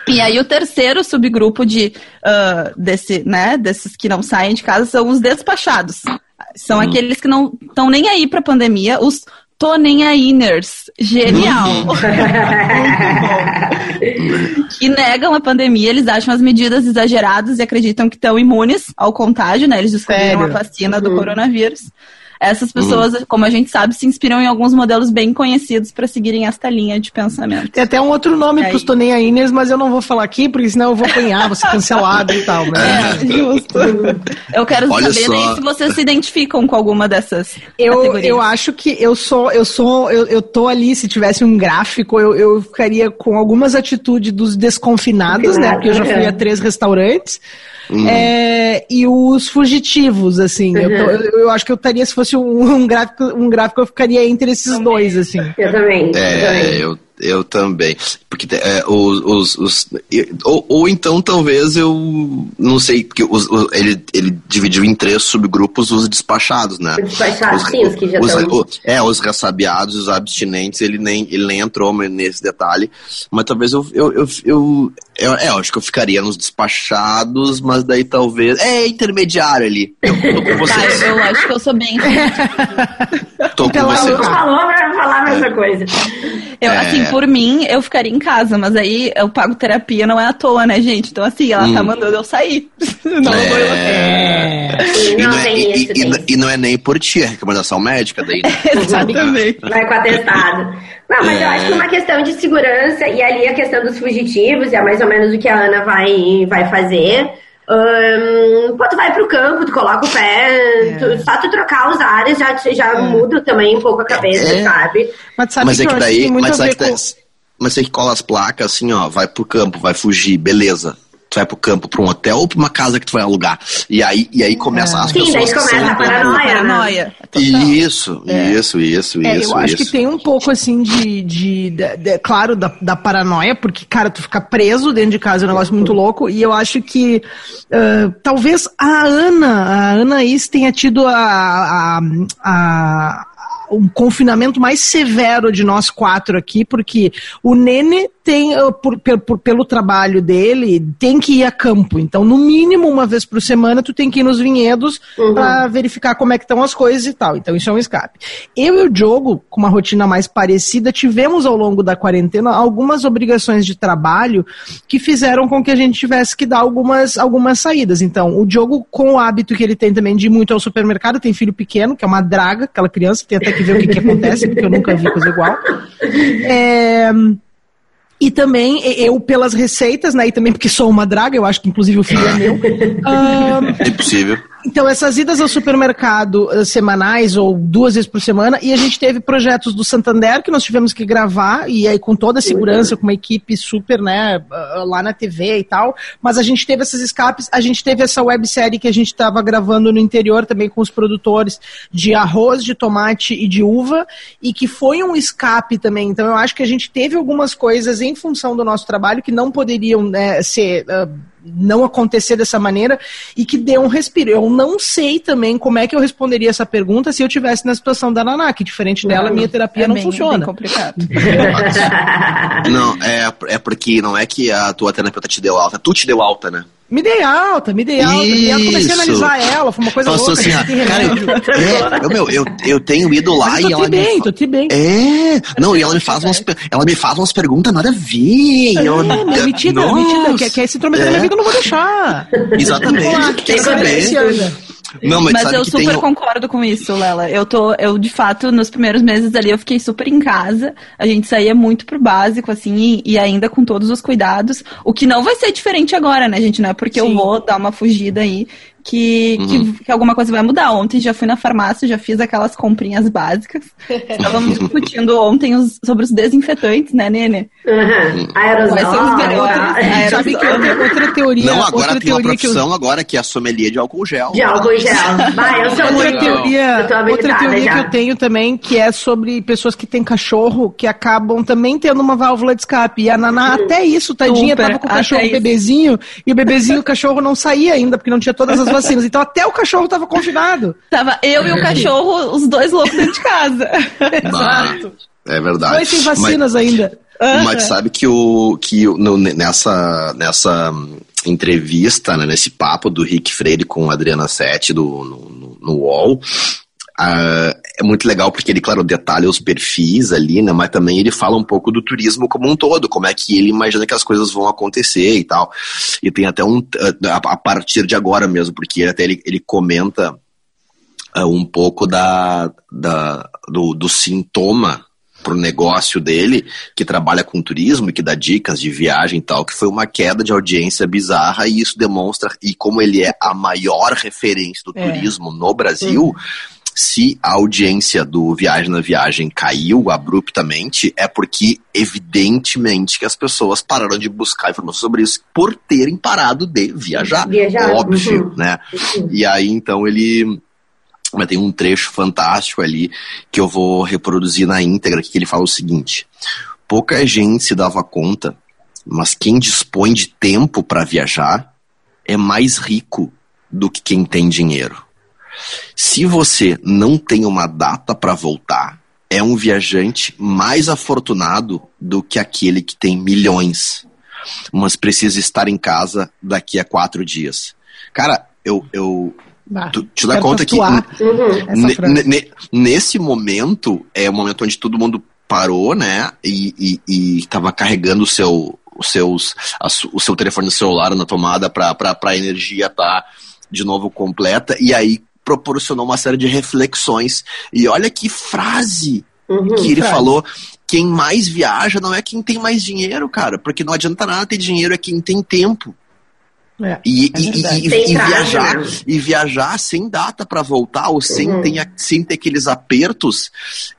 E aí o terceiro subgrupo de uh, desse, né, desses que não saem de casa são os despachados. São hum. aqueles que não estão nem aí para a pandemia, os Tô nem ainers. Genial. Uhum. que *laughs* negam a pandemia, eles acham as medidas exageradas e acreditam que estão imunes ao contágio, né? Eles descobriram Sério? a vacina do uhum. coronavírus. Essas pessoas, uhum. como a gente sabe, se inspiram em alguns modelos bem conhecidos para seguirem esta linha de pensamento. Tem até um outro nome para os Tonei Inês, mas eu não vou falar aqui, porque senão eu vou apanhar, vou ser cancelado e tal. Né? É, *laughs* justo. Eu quero Olha saber só. se vocês se identificam com alguma dessas eu, categorias. Eu acho que eu sou, eu sou, eu, eu tô ali, se tivesse um gráfico, eu, eu ficaria com algumas atitudes dos desconfinados, né? Porque eu já fui a três restaurantes. Uhum. É, e os fugitivos, assim. Uhum. Eu, eu, eu, acho que eu estaria, se fosse um, *laughs* um, gráfico, um gráfico, eu ficaria entre esses também. dois, assim. Eu também. É, eu também. Eu, eu também. Porque é, os, os, os ou, ou, então talvez eu não sei, porque os, os, ele, ele dividiu em três subgrupos os despachados, né? Os despachados, os, sim, os que já estão. É, os ressabiados, os abstinentes, ele nem, ele nem entrou nesse detalhe. Mas talvez eu, eu, eu, eu, eu é, eu acho que eu ficaria nos despachados, mas daí talvez. É intermediário ali. Eu, tô com *laughs* vocês. Tá, eu acho que eu sou bem. tô com então, vocês. Falou pra falar a mesma coisa. Eu, é. assim, por mim, eu ficaria em casa, mas aí eu pago terapia, não é à toa, né, gente? Então, assim, ela tá hum. tá mandando eu sair. *laughs* não, é... E, não é, e, isso, e, e, não é nem por ti, é recomendação médica daí. Né? *laughs* Exatamente. Vai com atestado. Não, mas é. eu acho que é uma questão de segurança, e ali a questão dos fugitivos, é mais ou menos o que a Ana vai, vai fazer. Um, pô, tu vai pro campo, tu coloca o pé, é. tu, só tu trocar os ares já, já é. muda também um pouco a cabeça, é. sabe? Mas, sabe mas é que, que daí, mas, é que com... mas você que cola as placas assim, ó, vai pro campo, vai fugir, beleza tu vai pro campo, pra um hotel ou pra uma casa que tu vai alugar. E aí, e aí começa é. as Sim, pessoas. Sim, daí começa a paranoia. Né? paranoia. Isso, é. isso, isso, é, isso. Eu acho isso. que tem um pouco assim de, de, de, de claro, da, da, paranoia, porque, cara, tu fica preso dentro de casa é um negócio muito louco. E eu acho que uh, talvez a Ana, a Ana Is tenha tido a, a, a um confinamento mais severo de nós quatro aqui, porque o Nene tem, uh, por, por, pelo trabalho dele, tem que ir a campo. Então, no mínimo, uma vez por semana, tu tem que ir nos vinhedos uhum. para verificar como é que estão as coisas e tal. Então, isso é um escape. Eu e o Diogo, com uma rotina mais parecida, tivemos ao longo da quarentena algumas obrigações de trabalho que fizeram com que a gente tivesse que dar algumas, algumas saídas. Então, o Diogo, com o hábito que ele tem também de ir muito ao supermercado, tem filho pequeno, que é uma draga, aquela criança, tem até que ver o que, que acontece, porque eu nunca vi coisa igual. É, e também eu pelas receitas, né? E também porque sou uma draga, eu acho que inclusive o filho é meu. *laughs* Um, é impossível. Então, essas idas ao supermercado uh, semanais ou duas vezes por semana, e a gente teve projetos do Santander que nós tivemos que gravar, e aí com toda a segurança, com uma equipe super, né, uh, lá na TV e tal, mas a gente teve essas escapes, a gente teve essa websérie que a gente estava gravando no interior também com os produtores de arroz, de tomate e de uva, e que foi um escape também. Então, eu acho que a gente teve algumas coisas em função do nosso trabalho que não poderiam né, ser. Uh, não acontecer dessa maneira e que dê um respiro. Eu não sei também como é que eu responderia essa pergunta se eu tivesse na situação da Naná, que diferente dela, minha terapia é não bem, funciona. É complicado. *laughs* não, é, é porque não é que a tua terapeuta te deu alta, tu te deu alta, né? Me dei alta, me dei alta. Isso. E eu comecei a analisar ela, foi uma coisa Passou louca. assim, cara, eu, é, meu, eu, eu tenho ido lá e ela bem, me... Tô te bem, É, não, e ela me faz umas, ela me faz umas perguntas nada a ver. É, eu, é, metida, nossa, metida, que, que é se intrometer é. na vida eu não vou deixar. Exatamente, quer saber. Não, mas, mas eu super tem... concordo com isso, Lela. Eu tô, eu de fato, nos primeiros meses ali, eu fiquei super em casa. A gente saía muito pro básico, assim, e, e ainda com todos os cuidados. O que não vai ser diferente agora, né, gente? Não é porque Sim. eu vou dar uma fugida aí que, uhum. que, que, alguma coisa vai mudar. Ontem já fui na farmácia, já fiz aquelas comprinhas básicas. *laughs* Estávamos discutindo ontem os, sobre os desinfetantes, né, Nene? Uhum. Aerosol. Os melhores? *laughs* Sabe que outra, outra teoria... Não, agora outra tem uma profissão eu... agora que é a sommelier de álcool gel. De álcool gel. Vai, eu sou outra muito... Teoria, outra teoria já. que eu tenho também, que é sobre pessoas que têm cachorro, que acabam também tendo uma válvula de escape. E a Naná, uhum. até isso, tadinha, Super, tava com o cachorro bebezinho, e o bebezinho, o cachorro não saía ainda, porque não tinha todas as *laughs* vacinas. Então até o cachorro tava confinado. Tava eu e o cachorro, os dois loucos dentro de casa. *laughs* Exato. É verdade. Dois sem vacinas mas, ainda. Mas sabe que, o, que no, nessa, nessa entrevista, né, nesse papo do Rick Freire com a Adriana Sete do, no, no UOL, Uh, é muito legal porque ele, claro, detalha os perfis ali, né? Mas também ele fala um pouco do turismo como um todo, como é que ele imagina que as coisas vão acontecer e tal. E tem até um. A partir de agora mesmo, porque até ele, ele comenta uh, um pouco da, da, do, do sintoma pro negócio dele, que trabalha com turismo e que dá dicas de viagem e tal, que foi uma queda de audiência bizarra e isso demonstra, e como ele é a maior referência do é. turismo no Brasil, uhum se a audiência do Viagem na Viagem caiu abruptamente, é porque, evidentemente, que as pessoas pararam de buscar informações sobre isso por terem parado de viajar. viajar. Óbvio, uhum. né? Uhum. E aí, então, ele. Mas tem um trecho fantástico ali que eu vou reproduzir na íntegra, que ele fala o seguinte: pouca gente se dava conta, mas quem dispõe de tempo para viajar é mais rico do que quem tem dinheiro. Se você não tem uma data para voltar, é um viajante mais afortunado do que aquele que tem milhões, mas precisa estar em casa daqui a quatro dias. Cara, eu. eu bah, tu, te dá conta que nesse momento é o momento onde todo mundo parou, né? E, e, e tava carregando o seu, os seus, a, o seu telefone celular na tomada para a energia estar tá de novo completa. E aí proporcionou uma série de reflexões. E olha que frase uhum, que ele frase. falou. Quem mais viaja não é quem tem mais dinheiro, cara. Porque não adianta nada ter dinheiro, é quem tem tempo. É, e, é e, e, e, viajar e viajar sem data para voltar ou sem, uhum. ter, sem ter aqueles apertos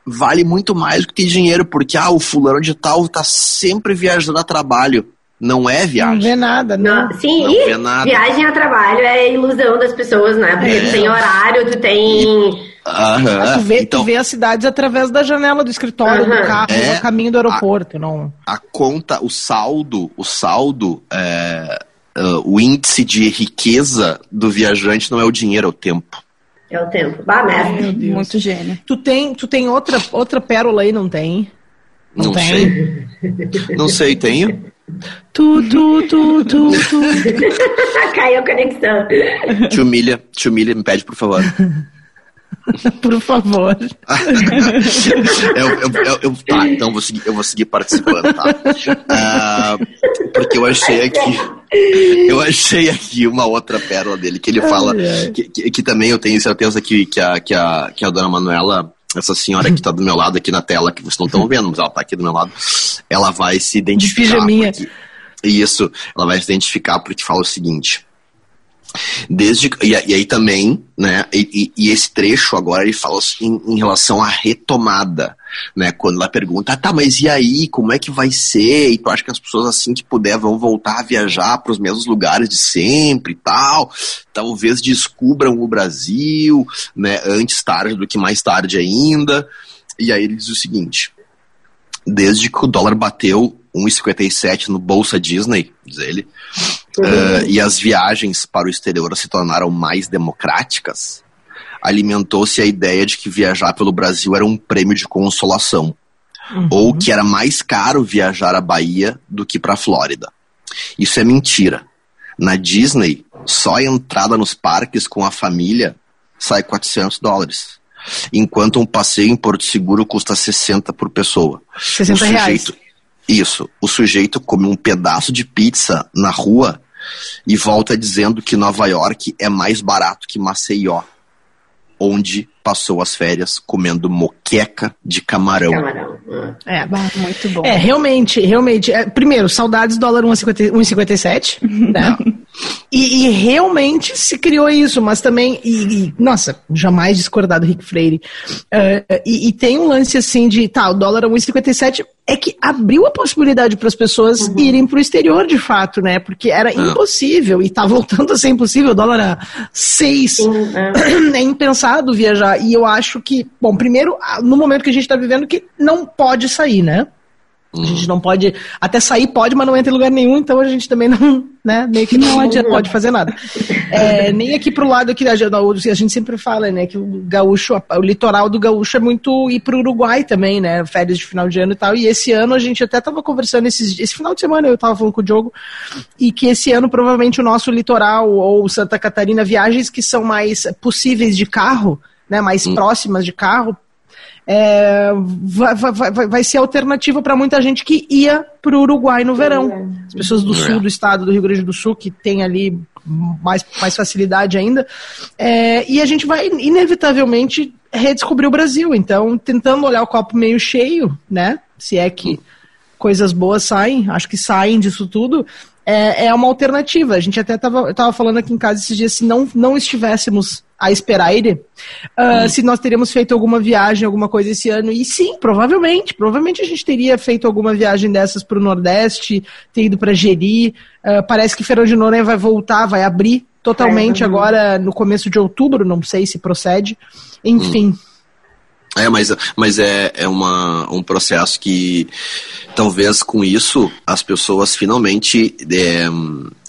vale muito mais do que ter dinheiro porque ah, o fulano de tal tá sempre viajando a trabalho não é viagem. Não vê nada, não. não sim, não vê nada. viagem a trabalho é ilusão das pessoas, né? Porque é. tu tem horário, tu tem. Uhum. Tu, vê, então, tu vê as cidades através da janela do escritório, uhum. do carro, é, no caminho do aeroporto. A, não... a conta, o saldo, o saldo, é, uh, o índice de riqueza do viajante não é o dinheiro, é o tempo. É o tempo. Bah, mestre. Muito gênio. Tu tem, tu tem outra, outra pérola aí, não tem? Não, não tem? sei. não sei, tenho? Tu, tu, tu, tu, tu. *laughs* Caiu a conexão. Te humilha, te humilha, me pede, por favor. por favor. *laughs* eu, eu, eu, eu, tá, então vou seguir, eu vou seguir participando, tá? Uh, porque eu achei aqui. Eu achei aqui uma outra pérola dele, que ele fala. Que, que, que, também eu tenho certeza que, que, a, que, a, que a dona Manuela essa senhora que está do meu lado aqui na tela, que vocês não estão vendo, mas ela está aqui do meu lado, ela vai se identificar. De porque, isso, ela vai se identificar porque fala o seguinte. Desde, e, e aí também, né, e, e, esse trecho agora ele fala assim, em relação à retomada, né, quando ela pergunta, ah, tá, mas e aí, como é que vai ser? E tu acha que as pessoas assim que puder vão voltar a viajar para os mesmos lugares de sempre e tal, talvez descubram o Brasil, né, antes tarde do que mais tarde ainda, e aí ele diz o seguinte, desde que o dólar bateu 1,57 no Bolsa Disney, diz ele, uh, e as viagens para o exterior se tornaram mais democráticas, alimentou-se a ideia de que viajar pelo Brasil era um prêmio de consolação, uhum. ou que era mais caro viajar à Bahia do que para a Flórida. Isso é mentira. Na Disney, só a entrada nos parques com a família sai 400 dólares. Enquanto um passeio em Porto Seguro custa 60 por pessoa. 60 o sujeito, reais. Isso. O sujeito come um pedaço de pizza na rua e volta dizendo que Nova York é mais barato que Maceió, onde passou as férias comendo moqueca de camarão. camarão. É, muito bom. É, realmente, realmente. É, primeiro, saudades dólar 1,57, *laughs* né? E, e, realmente se criou isso, mas também, e, e nossa, jamais discordar do Rick Freire. Uh, e, e, tem um lance assim de, tá, o dólar a 1,57 é que abriu a possibilidade para as pessoas uhum. irem para o exterior de fato, né? Porque era ah. impossível e tá voltando a ser impossível. O dólar a 6 é. é impensado viajar. E eu acho que, bom, primeiro, no momento que a gente está vivendo, que não pode sair, né? A gente não pode, até sair pode, mas não entra em lugar nenhum, então a gente também não, né, meio que não adianta, pode fazer nada. É, nem aqui pro lado aqui, a gente sempre fala, né, que o gaúcho, o litoral do gaúcho é muito ir pro Uruguai também, né, férias de final de ano e tal, e esse ano a gente até tava conversando, esses, esse final de semana eu tava falando com o Diogo, e que esse ano provavelmente o nosso litoral ou Santa Catarina, viagens que são mais possíveis de carro, né, mais hum. próximas de carro, é, vai, vai, vai, vai ser alternativa para muita gente que ia para o Uruguai no verão. As pessoas do sul do estado do Rio Grande do Sul, que tem ali mais, mais facilidade ainda. É, e a gente vai, inevitavelmente, redescobrir o Brasil. Então, tentando olhar o copo meio cheio, né? Se é que coisas boas saem, acho que saem disso tudo é, é uma alternativa. A gente até estava falando aqui em casa esses dias, se não, não estivéssemos a esperar ele, uh, hum. se nós teríamos feito alguma viagem, alguma coisa esse ano. E sim, provavelmente. Provavelmente a gente teria feito alguma viagem dessas para o Nordeste, ter ido para Jeri. Uh, parece que Feirão de Noronha vai voltar, vai abrir totalmente é, agora no começo de outubro, não sei se procede. Enfim. Hum. É, mas, mas é, é uma, um processo que talvez com isso as pessoas finalmente é,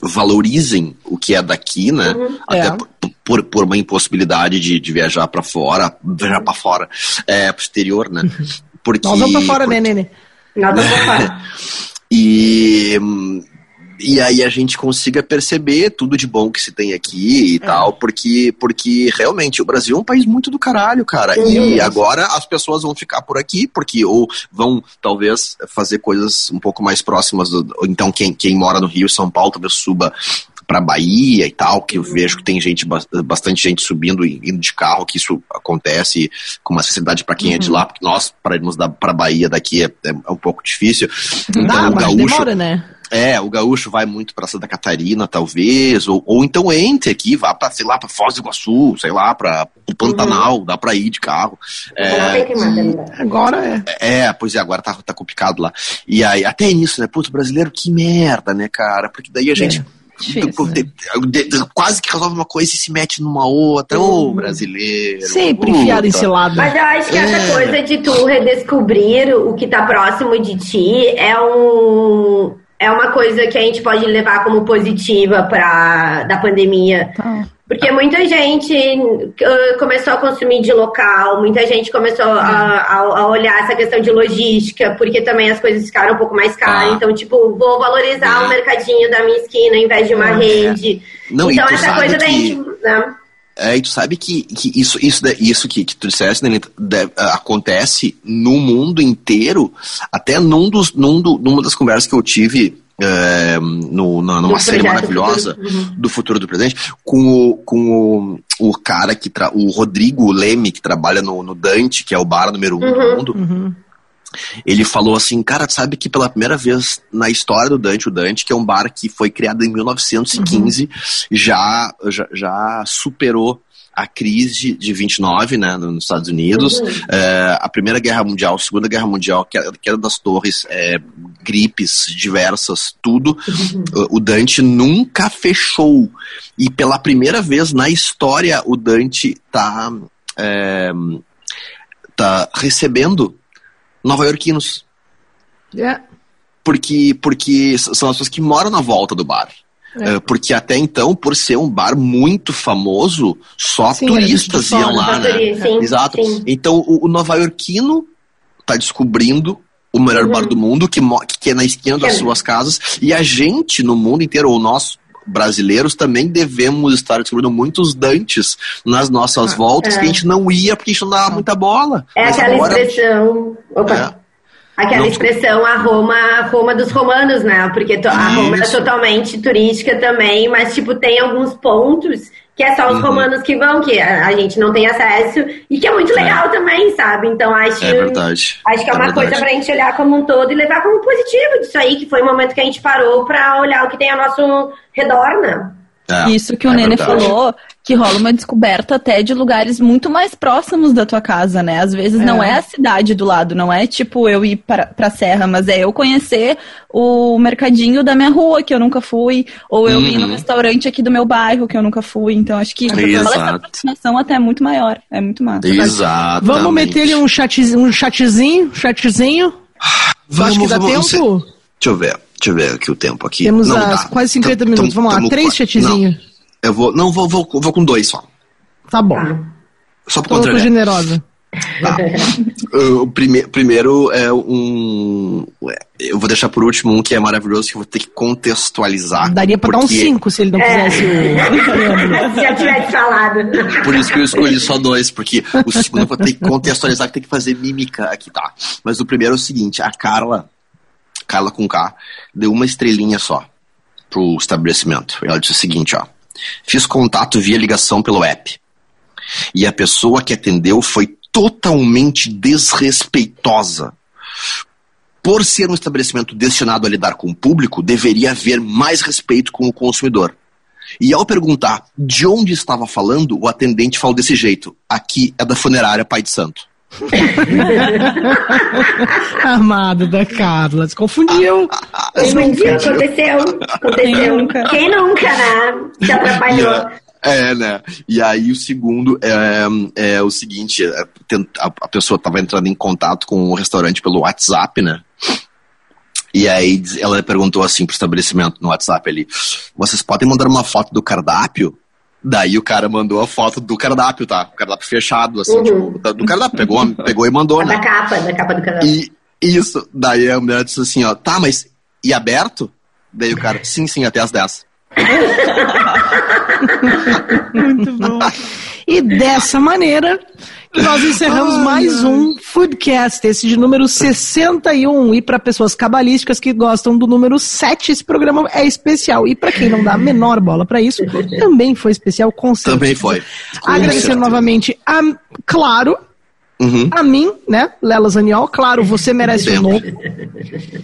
valorizem o que é daqui, né? Uhum, Até é. por, por, uma impossibilidade de, de viajar para fora, viajar para fora, é, pro exterior, né? Porque, Nós vamos pra fora, porque... né, Nene? Nós *laughs* vamos pra fora. e e aí a gente consiga perceber tudo de bom que se tem aqui e é. tal, porque, porque realmente o Brasil é um país muito do caralho, cara. E agora as pessoas vão ficar por aqui, porque ou vão talvez fazer coisas um pouco mais próximas, do, então quem, quem mora no Rio, São Paulo, talvez suba para Bahia e tal, que eu uhum. vejo que tem gente bastante gente subindo e indo de carro, que isso acontece com uma facilidade para quem uhum. é de uhum. lá, porque nós para irmos para Bahia daqui é, é, um pouco difícil. Então, Dá, mas gaúcho, demora, né? É, o gaúcho vai muito para Santa Catarina, talvez, ou, ou então entre aqui, vá para, sei lá, para Foz do Iguaçu, sei lá, para o Pantanal, uhum. dá para ir de carro. É, agora é. É, pois é, agora tá, tá complicado lá. E aí, até nisso, né? Puto, brasileiro, que merda, né, cara? Porque daí a gente. É. Difícil, né? de, de, quase que resolve uma coisa e se mete numa outra. Ô, oh, brasileiro. Sempre enfiado em cilada. Mas eu acho que é. essa coisa de tu redescobrir o que tá próximo de ti é um é uma coisa que a gente pode levar como positiva para da pandemia. Tá. Porque muita gente uh, começou a consumir de local, muita gente começou a, a, a, olhar essa questão de logística, porque também as coisas ficaram um pouco mais caras. Ah. Então, tipo, vou valorizar é. o mercadinho da minha esquina em vez de uma é. rede. Não, então, essa coisa que... da gente. Né? É, e tu sabe que, que isso, isso, isso que, que tu disseste, né, deve, acontece no mundo inteiro, até num dos, num do, numa das conversas que eu tive é, no, na, numa série maravilhosa do futuro, uhum. do futuro do presente, com o, com o, o cara que tra, o Rodrigo Leme, que trabalha no, no Dante, que é o bar número um uhum. do mundo. Uhum. Ele falou assim, cara, sabe que pela primeira vez na história do Dante, o Dante, que é um bar que foi criado em 1915, uhum. já, já, já superou a crise de 29, né, nos Estados Unidos, uhum. é, a Primeira Guerra Mundial, a Segunda Guerra Mundial, queda das torres, é, gripes diversas, tudo, uhum. o Dante nunca fechou. E pela primeira vez na história, o Dante tá, é, tá recebendo nova-iorquinos. Yeah. Porque, porque são as pessoas que moram na volta do bar. É. Uh, porque até então, por ser um bar muito famoso, só sim, turistas iam lá, né? Sim, Exato. Sim. Então, o, o nova-iorquino está descobrindo o melhor uhum. bar do mundo, que, que é na esquina das é. suas casas, e a gente no mundo inteiro, ou nós brasileiros também devemos estar descobrindo muitos dantes nas nossas ah, voltas é. que a gente não ia porque a gente não dava muita bola. É Mas aquela agora... expressão. Opa. É. Aquela não... expressão a Roma, Roma dos romanos, né? Porque a Roma é totalmente turística também, mas tipo, tem alguns pontos que é só os uhum. romanos que vão, que a, gente não tem acesso, e que é muito é. legal é. também, sabe? Então acho, é verdade. acho que é, é uma verdade. coisa pra gente olhar como um todo e levar como positivo disso aí, que foi o momento que a gente parou pra olhar o que tem ao nosso redor, né? É, Isso que o é Nene verdade. falou, que rola uma descoberta até de lugares muito mais próximos da tua casa, né? Às vezes é. não é a cidade do lado, não é tipo eu ir pra, pra serra, mas é eu conhecer o mercadinho da minha rua, que eu nunca fui, ou eu uhum. ir no uhum. restaurante aqui do meu bairro, que eu nunca fui. Então acho que rola essa aproximação até é muito maior. É muito massa. Exato. Vamos meter ele um, chatzinho, um chatzinho, chatzinho? Vamos, acho que dá vamos, tempo? Deixa eu ver. Deixa eu ver aqui o tempo aqui. Temos não, as dá. quase 50 tam, minutos. Vamos lá, três chatzinhos. Eu vou. Não, vou, vou, vou com dois só. Tá bom. Só pra controlar. generosa. Tá. *laughs* o prime primeiro é um. Eu vou deixar por último um que é maravilhoso, que eu vou ter que contextualizar. Daria pra porque... dar um 5 se ele não é. quisesse o. *laughs* Se já tivesse falado. Por isso que eu escolhi só dois, porque o segundo eu vou ter que contextualizar, que tem que fazer mímica aqui, tá? Mas o primeiro é o seguinte: a Carla Carla com K, deu uma estrelinha só pro estabelecimento. Ela disse o seguinte, ó. Fiz contato via ligação pelo app. E a pessoa que atendeu foi totalmente desrespeitosa. Por ser um estabelecimento destinado a lidar com o público, deveria haver mais respeito com o consumidor. E ao perguntar de onde estava falando, o atendente falou desse jeito: aqui é da funerária Pai de Santo. *laughs* Amado da Carla, se confundiu. Quem nunca? Aconteceu. Aconteceu. Nunca. Quem nunca, né? Se atrapalhou. É, né? E aí o segundo é, é o seguinte, é, a, a pessoa estava entrando em contato com o restaurante pelo WhatsApp, né? E aí ela perguntou assim pro estabelecimento no WhatsApp ali, vocês podem mandar uma foto do cardápio? Daí o cara mandou a foto do cardápio, tá? O cardápio fechado, assim, uhum. tipo, do cardápio. Pegou, *laughs* pegou e mandou, né? Da capa, da capa do cardápio. E isso. Daí a mulher disse assim, ó, tá, mas e aberto? Daí o cara, sim, sim, até as 10. *laughs* Muito bom. E dessa maneira, nós encerramos mais um Foodcast, esse de número 61. E para pessoas cabalísticas que gostam do número 7, esse programa é especial. E para quem não dá a menor bola para isso, *laughs* também foi especial, com certeza. Também foi. Agradecer novamente a Claro, Uhum. A mim, né, Lela Zaniol, claro, você merece Sempre. um novo.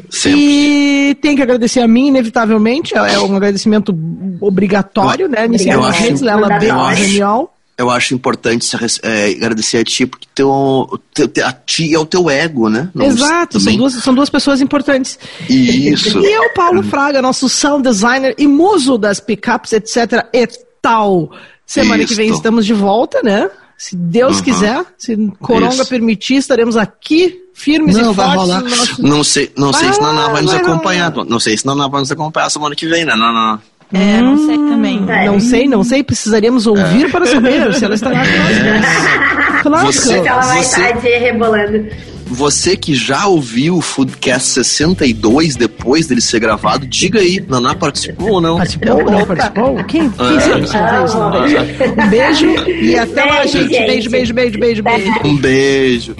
Sempre. E tem que agradecer a mim, inevitavelmente, é um agradecimento obrigatório, né, siga nas redes, Lela B. Zaniol eu acho importante é, agradecer a ti, porque teu, teu, a ti é o teu ego, né? Não, Exato, são duas, são duas pessoas importantes. Isso. E eu, Paulo Fraga, nosso sound designer e muso das pickups, etc. e tal. Semana Isso. que vem estamos de volta, né? Se Deus uhum. quiser, se Coronga Isso. permitir, estaremos aqui firmes não, e fortes. Rolar. Nosso... Não sei, não vai sei se Naná vai nos acompanhar. Não sei se Naná vai nos acompanhar semana que vem, né? Não, não. É, não sei também. É. Não sei, não sei. Precisaríamos ouvir é. para saber se ela estará com nós. É. Claro. Você, ela vai você, estar rebolando. Você que já ouviu o Foodcast 62 depois dele ser gravado, diga aí, Naná participou ou não? Participou ou não participou? Quem? Quem é. Um beijo e até lá, gente. gente. Beijo, beijo, beijo, beijo, beijo. Um beijo.